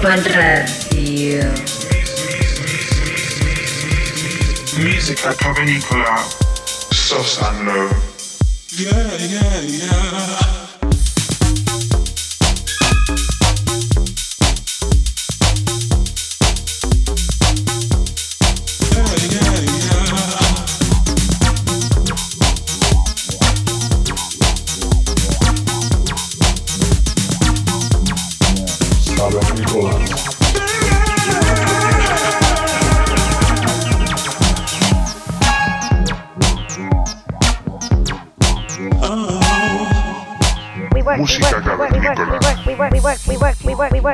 Ibiza Global Radio. Musica Cavernicola, Sos and Low. Yeah, yeah, yeah.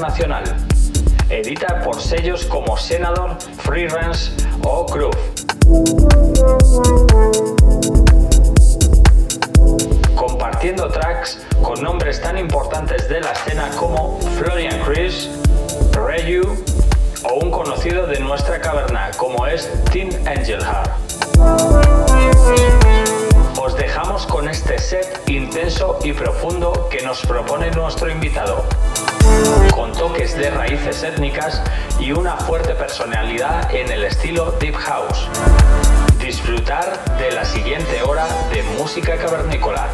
Internacional. Edita por sellos como Senador, Freelance o Groove. Compartiendo tracks con nombres tan importantes de la escena como Florian Chris, Reyu o un conocido de nuestra caverna como es Tim Angelhart. Os dejamos con este set intenso y profundo que nos propone nuestro invitado, con toques de raíces étnicas y una fuerte personalidad en el estilo Deep House. Disfrutar de la siguiente hora de música cavernícola.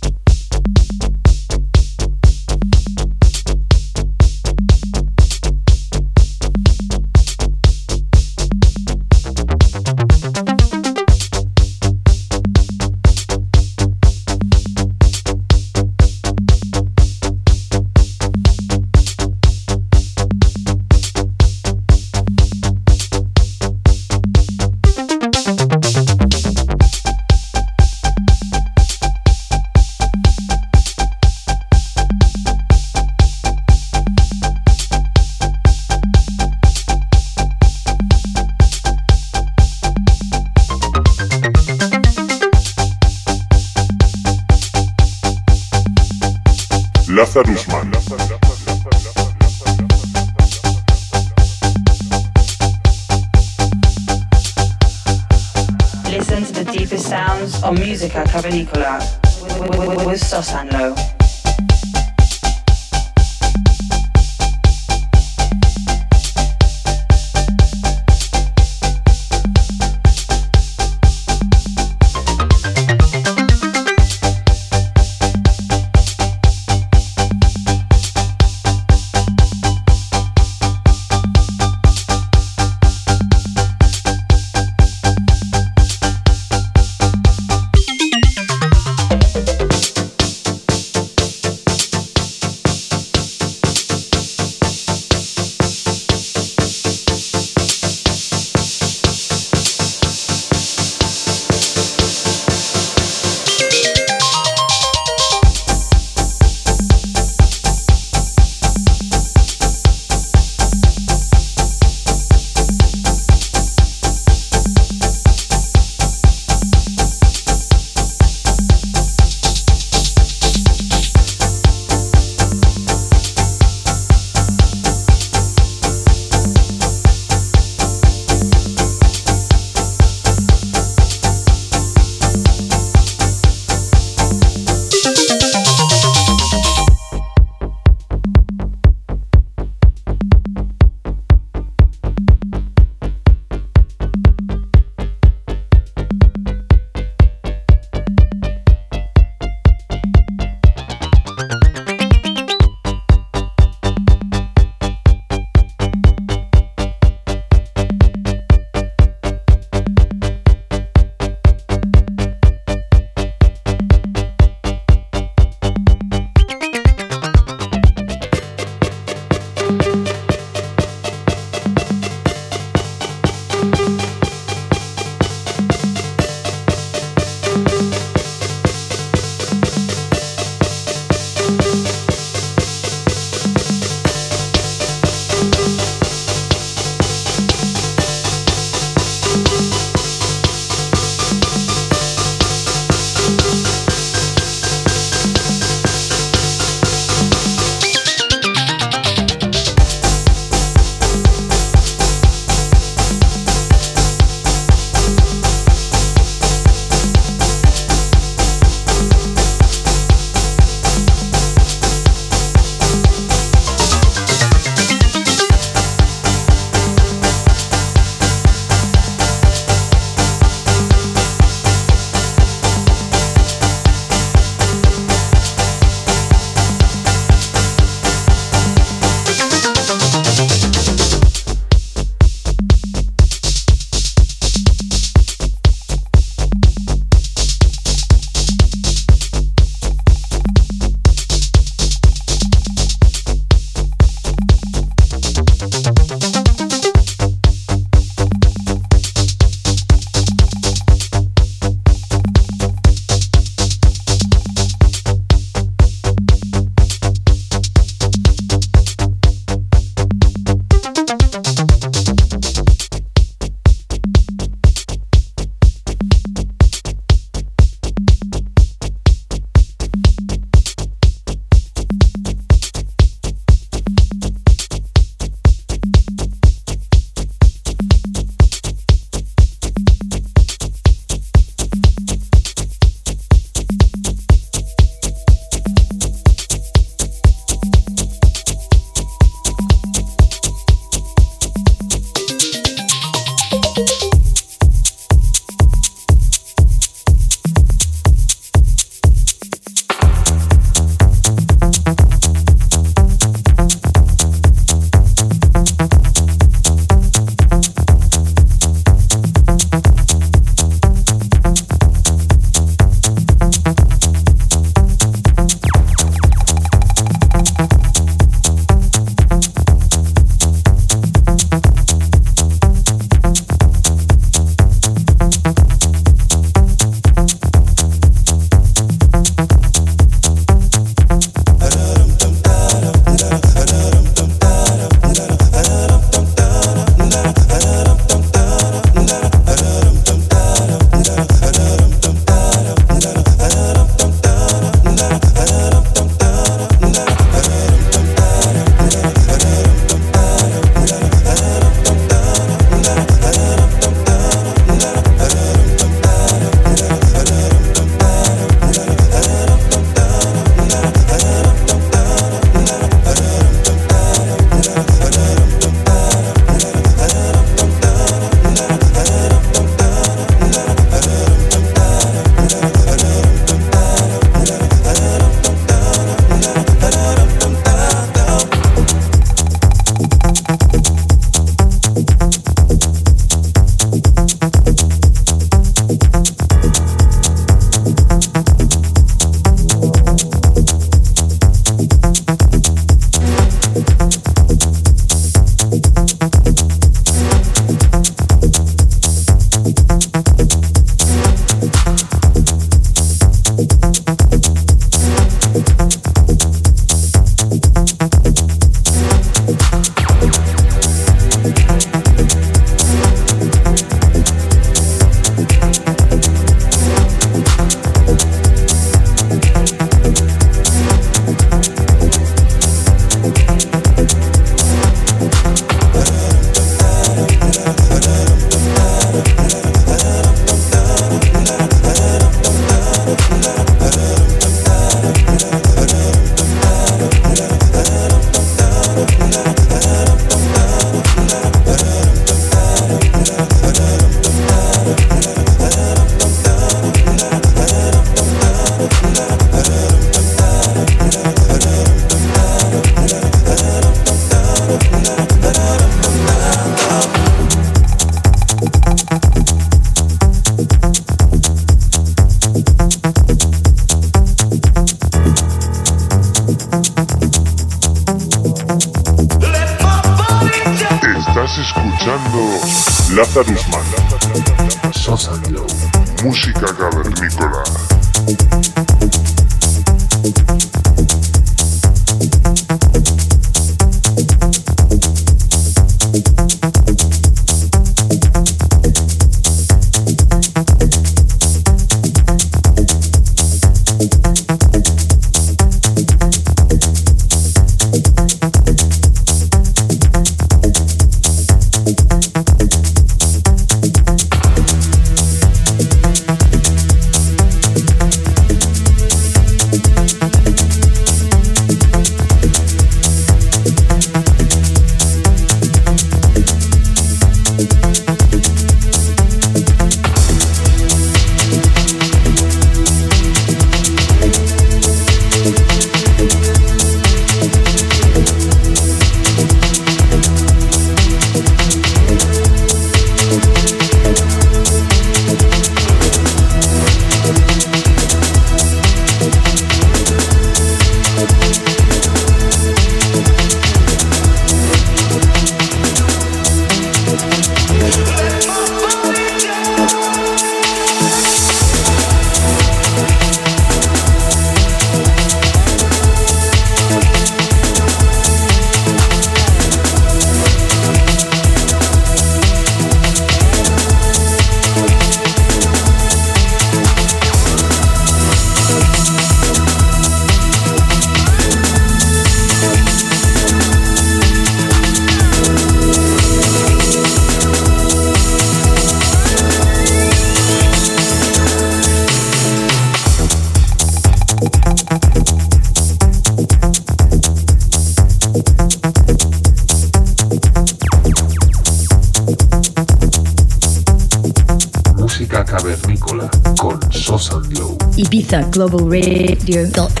ibizaglobalradio.com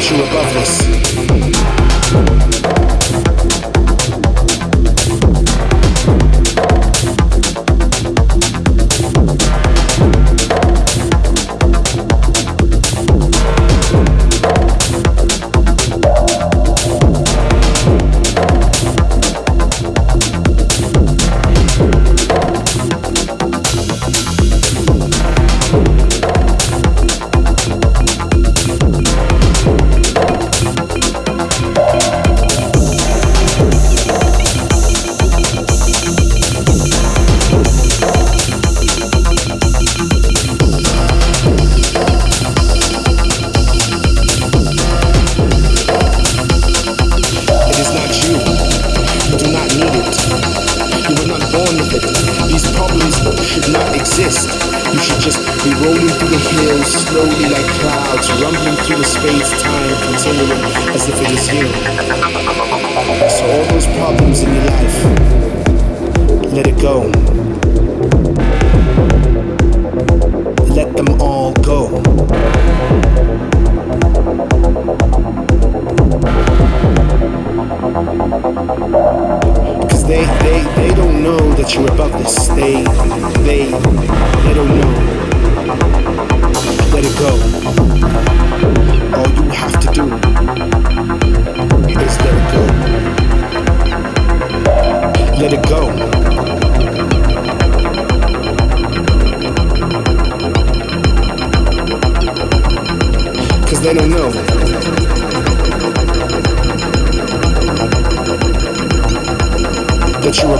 put you above us.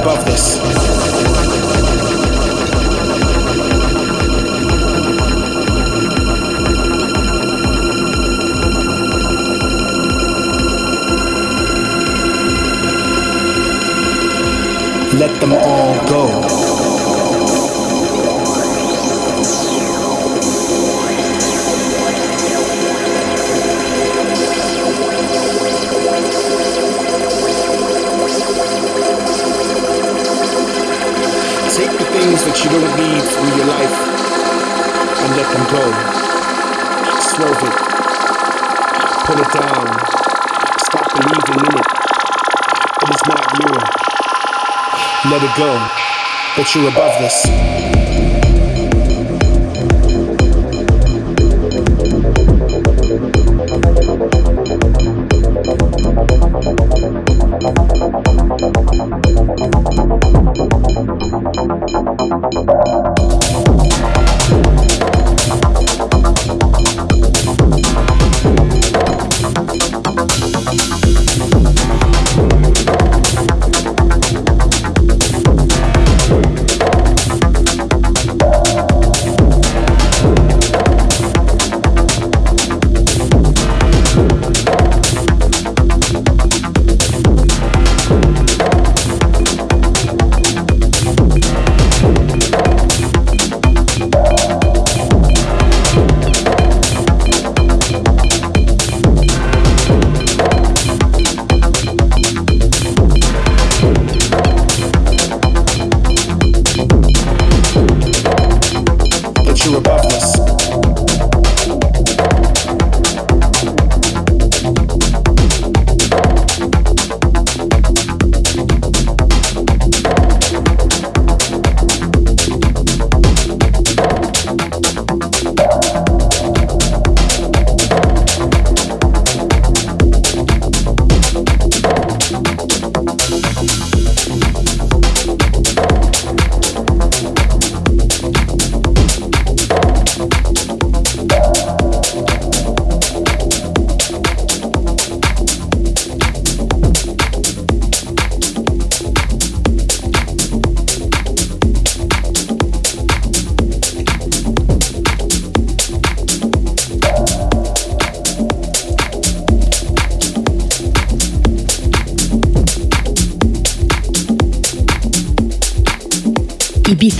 Above this. Let them all go. Things that you don't need from your life and let them go. Swerve it. Put it down. Stop believing in it. It is not you. Let it go. But you're above this.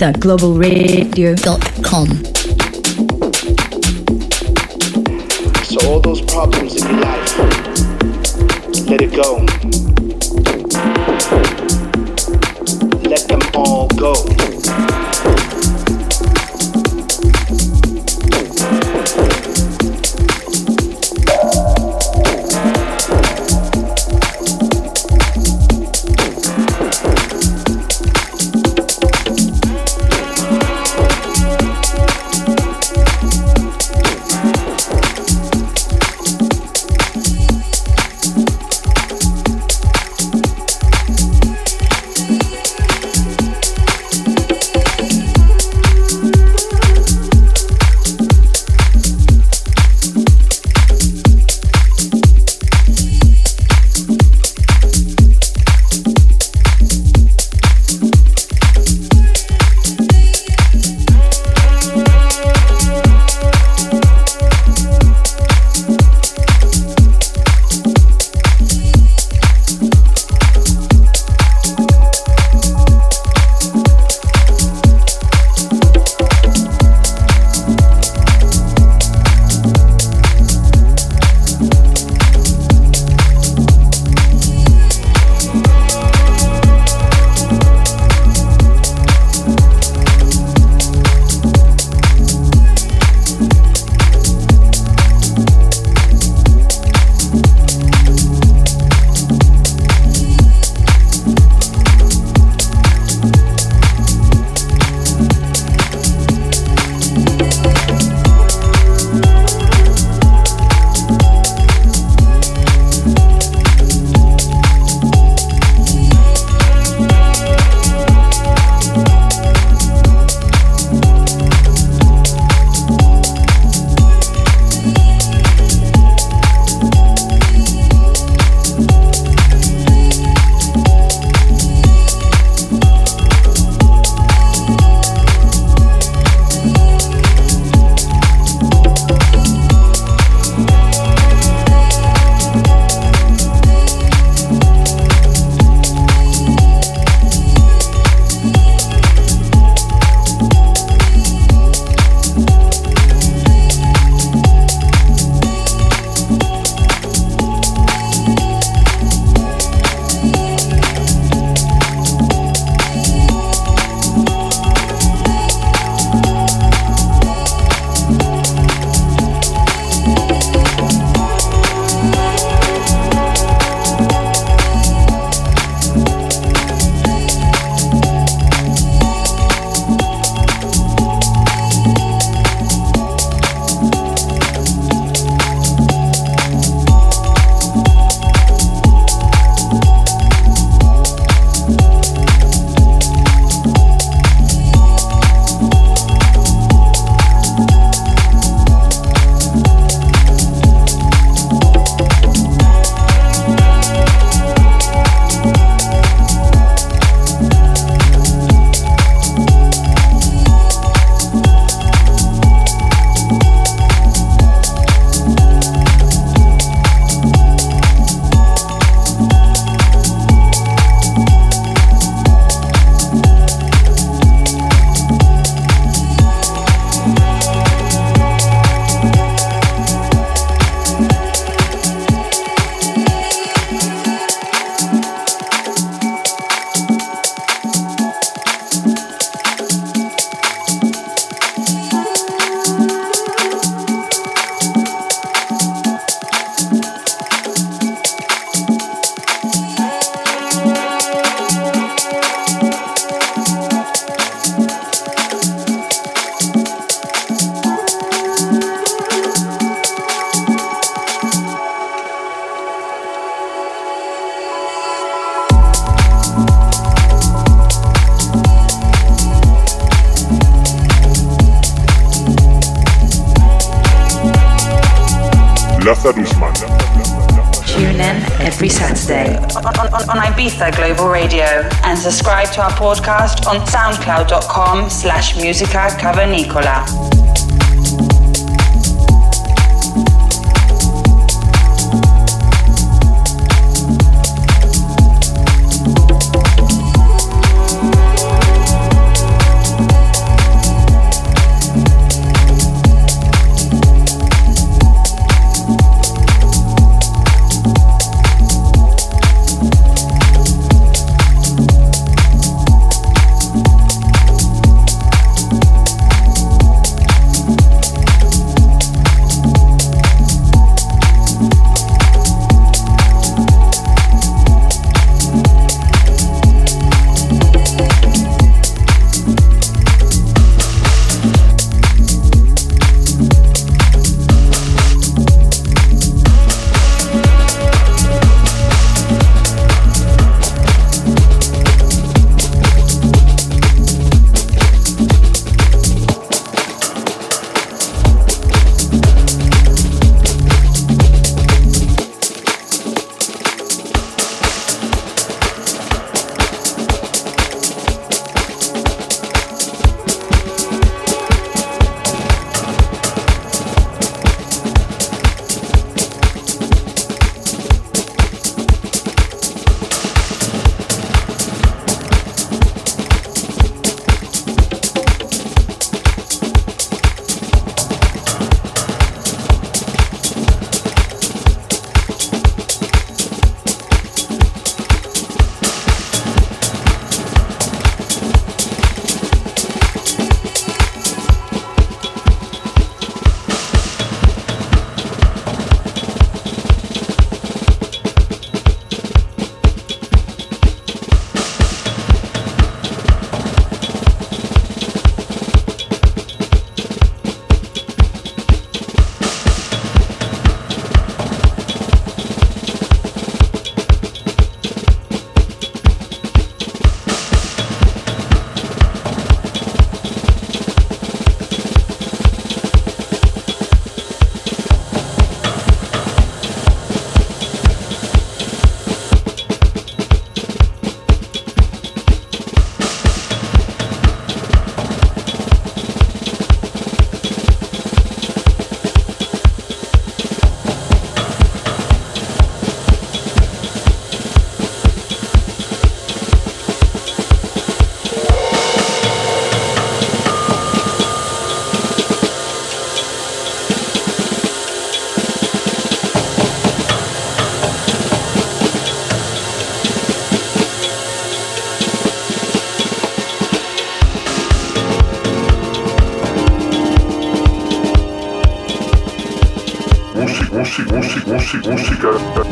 ibizaglobalradio.com. So all those problems in your life, let it go. Podcast on soundcloud.com slash musica cavernicola. música.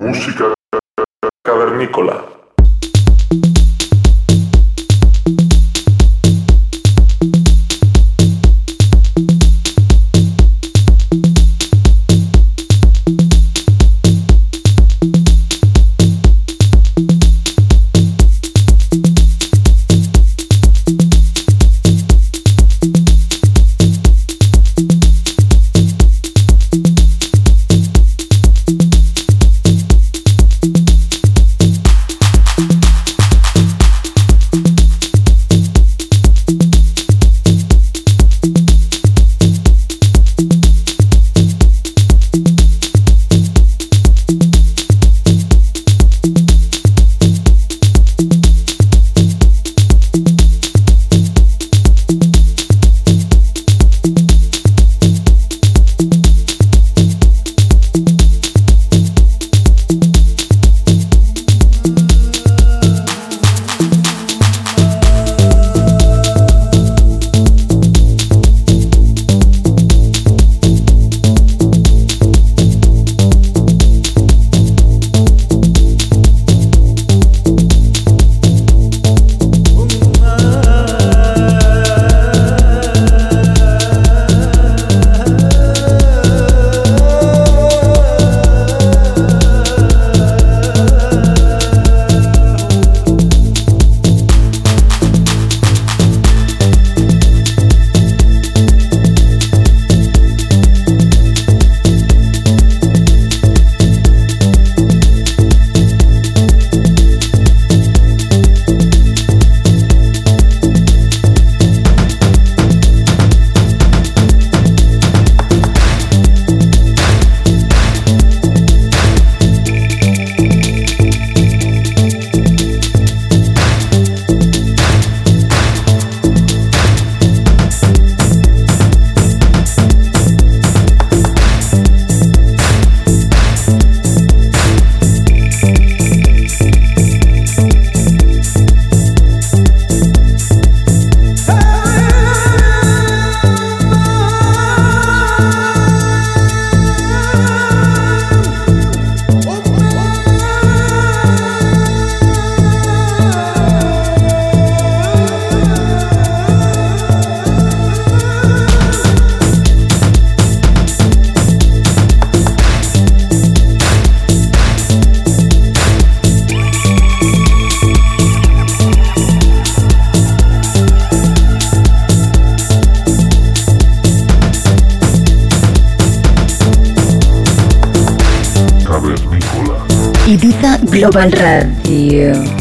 música cavernícola. Global Radio.